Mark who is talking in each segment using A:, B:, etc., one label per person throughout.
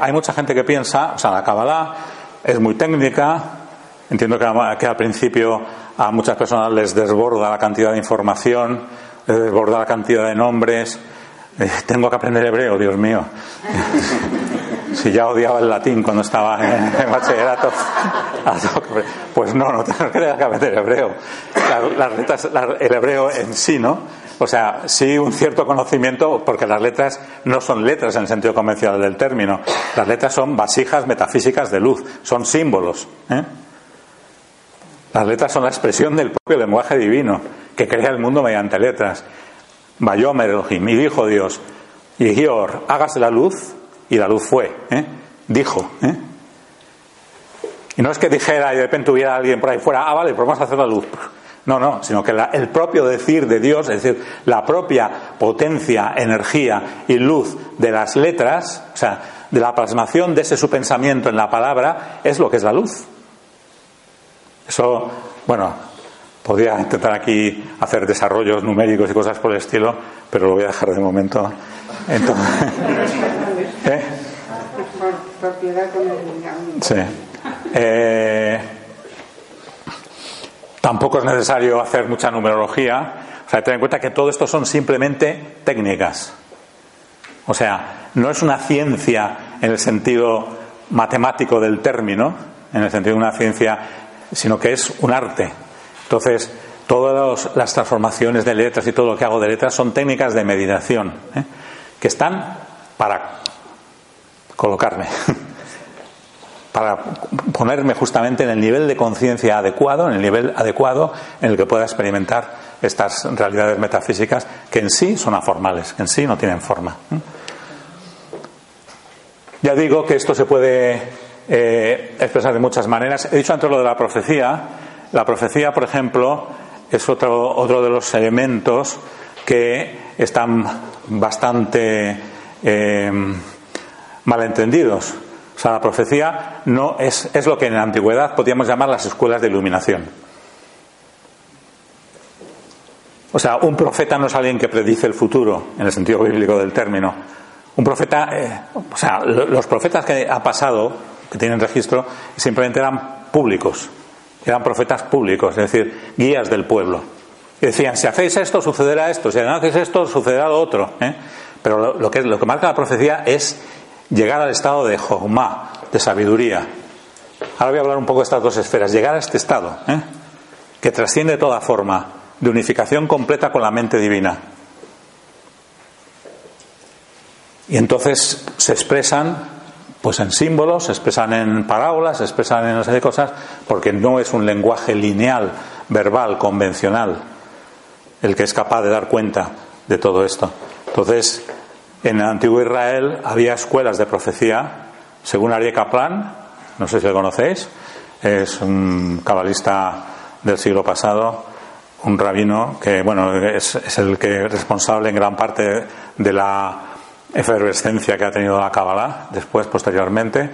A: Hay mucha gente que piensa, o sea, la Kabbalah es muy técnica. Entiendo que, al principio a muchas personas les desborda la cantidad de información, les desborda la cantidad de nombres. Eh, tengo que aprender hebreo, Dios mío. si ya odiaba el latín cuando estaba en, bachillerato, pues no, no tengo que aprender hebreo. Las, letras, el hebreo en sí, ¿no? O sea, sí un cierto conocimiento, porque las letras no son letras en el sentido convencional del término. Las letras son vasijas metafísicas de luz, son símbolos. ¿eh? Las letras son la expresión del propio lenguaje divino, que crea el mundo mediante letras. Bayomer Elohim, y dijo Dios, y Gior, hágase la luz, y la luz fue. ¿eh? Dijo. ¿eh? Y no es que dijera y de repente hubiera alguien por ahí fuera, ah, vale, pues vamos a hacer la luz. No, no, sino que el propio decir de Dios, es decir, la propia potencia, energía y luz de las letras, o sea, de la plasmación de ese su pensamiento en la palabra, es lo que es la luz. Eso, bueno, podría intentar aquí hacer desarrollos numéricos y cosas por el estilo, pero lo voy a dejar de momento. Entonces, ¿eh? Sí. Eh, tampoco es necesario hacer mucha numerología. O sea, ten en cuenta que todo esto son simplemente técnicas. O sea, no es una ciencia en el sentido matemático del término, en el sentido de una ciencia, sino que es un arte. Entonces, todas las transformaciones de letras y todo lo que hago de letras son técnicas de meditación, ¿eh? Que están para colocarme, para ponerme justamente en el nivel de conciencia adecuado, en el nivel adecuado en el que pueda experimentar estas realidades metafísicas que en sí son aformales, que en sí no tienen forma. Ya digo que esto se puede eh, expresar de muchas maneras. He dicho antes lo de la profecía. La profecía, por ejemplo, es otro, otro de los elementos que están bastante eh, malentendidos. O sea, la profecía no es, es lo que en la antigüedad podíamos llamar las escuelas de iluminación. O sea, un profeta no es alguien que predice el futuro, en el sentido bíblico del término. Un profeta, eh, o sea, los profetas que ha pasado, que tienen registro, simplemente eran públicos, eran profetas públicos, es decir, guías del pueblo. Y decían, si hacéis esto, sucederá esto, si no hacéis esto, sucederá lo otro. ¿eh? Pero lo, que, lo que marca la profecía es llegar al estado de Jogma, de sabiduría. Ahora voy a hablar un poco de estas dos esferas. Llegar a este estado, ¿eh? que trasciende toda forma, de unificación completa con la mente divina. Y entonces se expresan pues en símbolos, se expresan en parábolas, se expresan en una serie de cosas, porque no es un lenguaje lineal, verbal, convencional, el que es capaz de dar cuenta de todo esto. Entonces, en el antiguo Israel había escuelas de profecía, según Ari Kaplan, no sé si lo conocéis, es un cabalista del siglo pasado, un rabino que, bueno, es, es el que es responsable en gran parte de la efervescencia que ha tenido la Kabbalah después, posteriormente,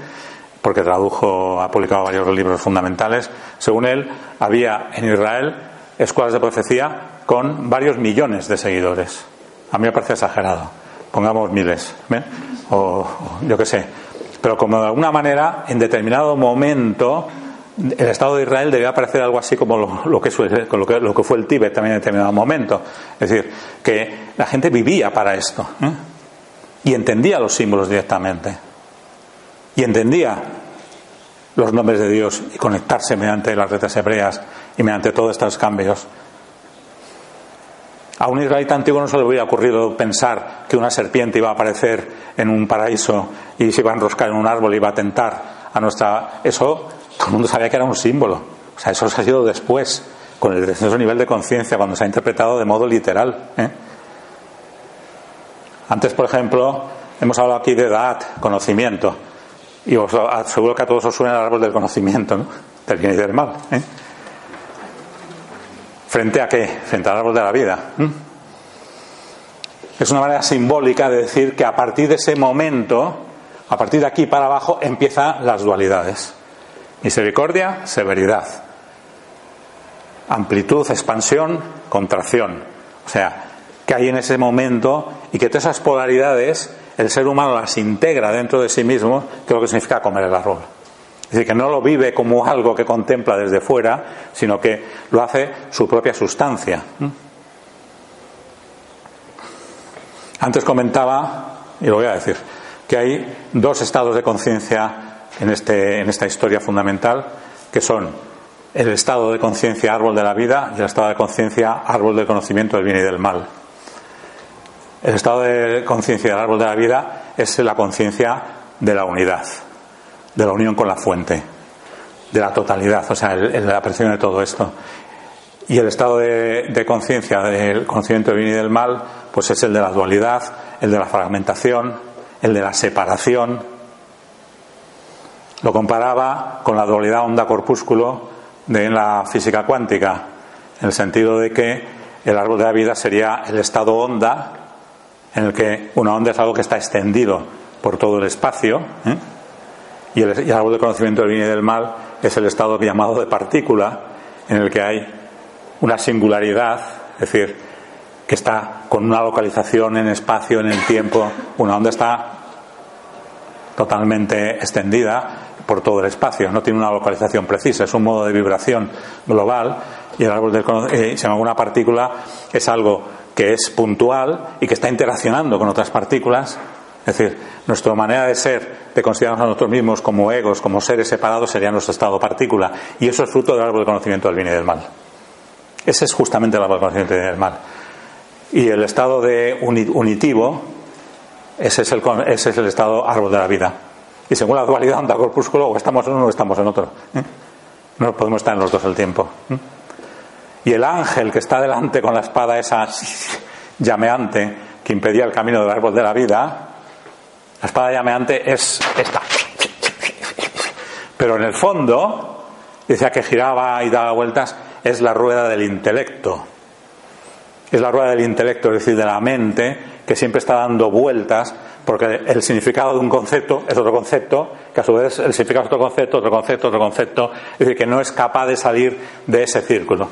A: porque tradujo, ha publicado varios libros fundamentales. Según él, había en Israel escuelas de profecía con varios millones de seguidores. A mí me parece exagerado. Pongamos miles, O, yo qué sé. Pero como de alguna manera, en determinado momento, el Estado de Israel debía parecer algo así como lo, que, lo, que, lo que fue el Tíbet también en determinado momento. Es decir, que la gente vivía para esto. ¿eh? y entendía los símbolos directamente. Y entendía los nombres de Dios y conectarse mediante las letras hebreas y mediante todos estos cambios. A un israelita antiguo no se le hubiera ocurrido pensar que una serpiente iba a aparecer en un paraíso y se iba a enroscar en un árbol y iba a tentar a nuestra. Eso todo el mundo sabía que era un símbolo. O sea, eso se ha sido después, con el descenso nivel de conciencia, cuando se ha interpretado de modo literal. ¿eh? Antes, por ejemplo, hemos hablado aquí de edad, conocimiento. Y os aseguro que a todos os suena el árbol del conocimiento, ¿no? Del bien y del mal. ¿eh? ¿Frente a qué? Frente al árbol de la vida. Es una manera simbólica de decir que a partir de ese momento, a partir de aquí para abajo, empiezan las dualidades. Misericordia, severidad. amplitud, expansión, contracción. O sea, que hay en ese momento y que todas esas polaridades el ser humano las integra dentro de sí mismo, que es lo que significa comer el árbol. Es decir, que no lo vive como algo que contempla desde fuera, sino que lo hace su propia sustancia. Antes comentaba, y lo voy a decir, que hay dos estados de conciencia en, este, en esta historia fundamental, que son el estado de conciencia árbol de la vida y el estado de conciencia árbol del conocimiento del bien y del mal. El estado de conciencia del árbol de la vida es la conciencia de la unidad, de la unión con la fuente, de la totalidad, o sea, la apreciación de todo esto. Y el estado de, de conciencia del conocimiento del bien y del mal, pues es el de la dualidad, el de la fragmentación, el de la separación. Lo comparaba con la dualidad onda-corpúsculo de la física cuántica, en el sentido de que el árbol de la vida sería el estado onda, en el que una onda es algo que está extendido por todo el espacio, ¿eh? Y, el, árbol de conocimiento del bien y del mal es el estado llamado de partícula, en el que hay una singularidad, es decir, que está con una localización en espacio, en el tiempo, una onda está totalmente extendida por todo el espacio, no tiene una localización precisa, es un modo de vibración global y el árbol del eh, si alguna partícula es algo que es puntual y que está interaccionando con otras partículas. Es decir, nuestra manera de ser, de considerarnos a nosotros mismos como egos, como seres separados, sería nuestro estado partícula. Y eso es fruto del árbol de conocimiento del bien y del mal. Ese es justamente el árbol de conocimiento del mal. Y el estado de unitivo, ese es el, ese es el estado árbol de la vida. Y según la dualidad onda corpúsculo, o estamos en uno o estamos en otro. ¿eh? No podemos estar en los dos al tiempo. ¿eh? Y el ángel que está delante con la espada esa llameante que impedía el camino del árbol de la vida, la espada llameante es esta. Pero en el fondo, decía que giraba y daba vueltas, es la rueda del intelecto. Es la rueda del intelecto, es decir, de la mente, que siempre está dando vueltas, porque el significado de un concepto es otro concepto, que a su vez el significado es otro concepto, otro concepto, otro concepto, es decir, que no es capaz de salir de ese círculo.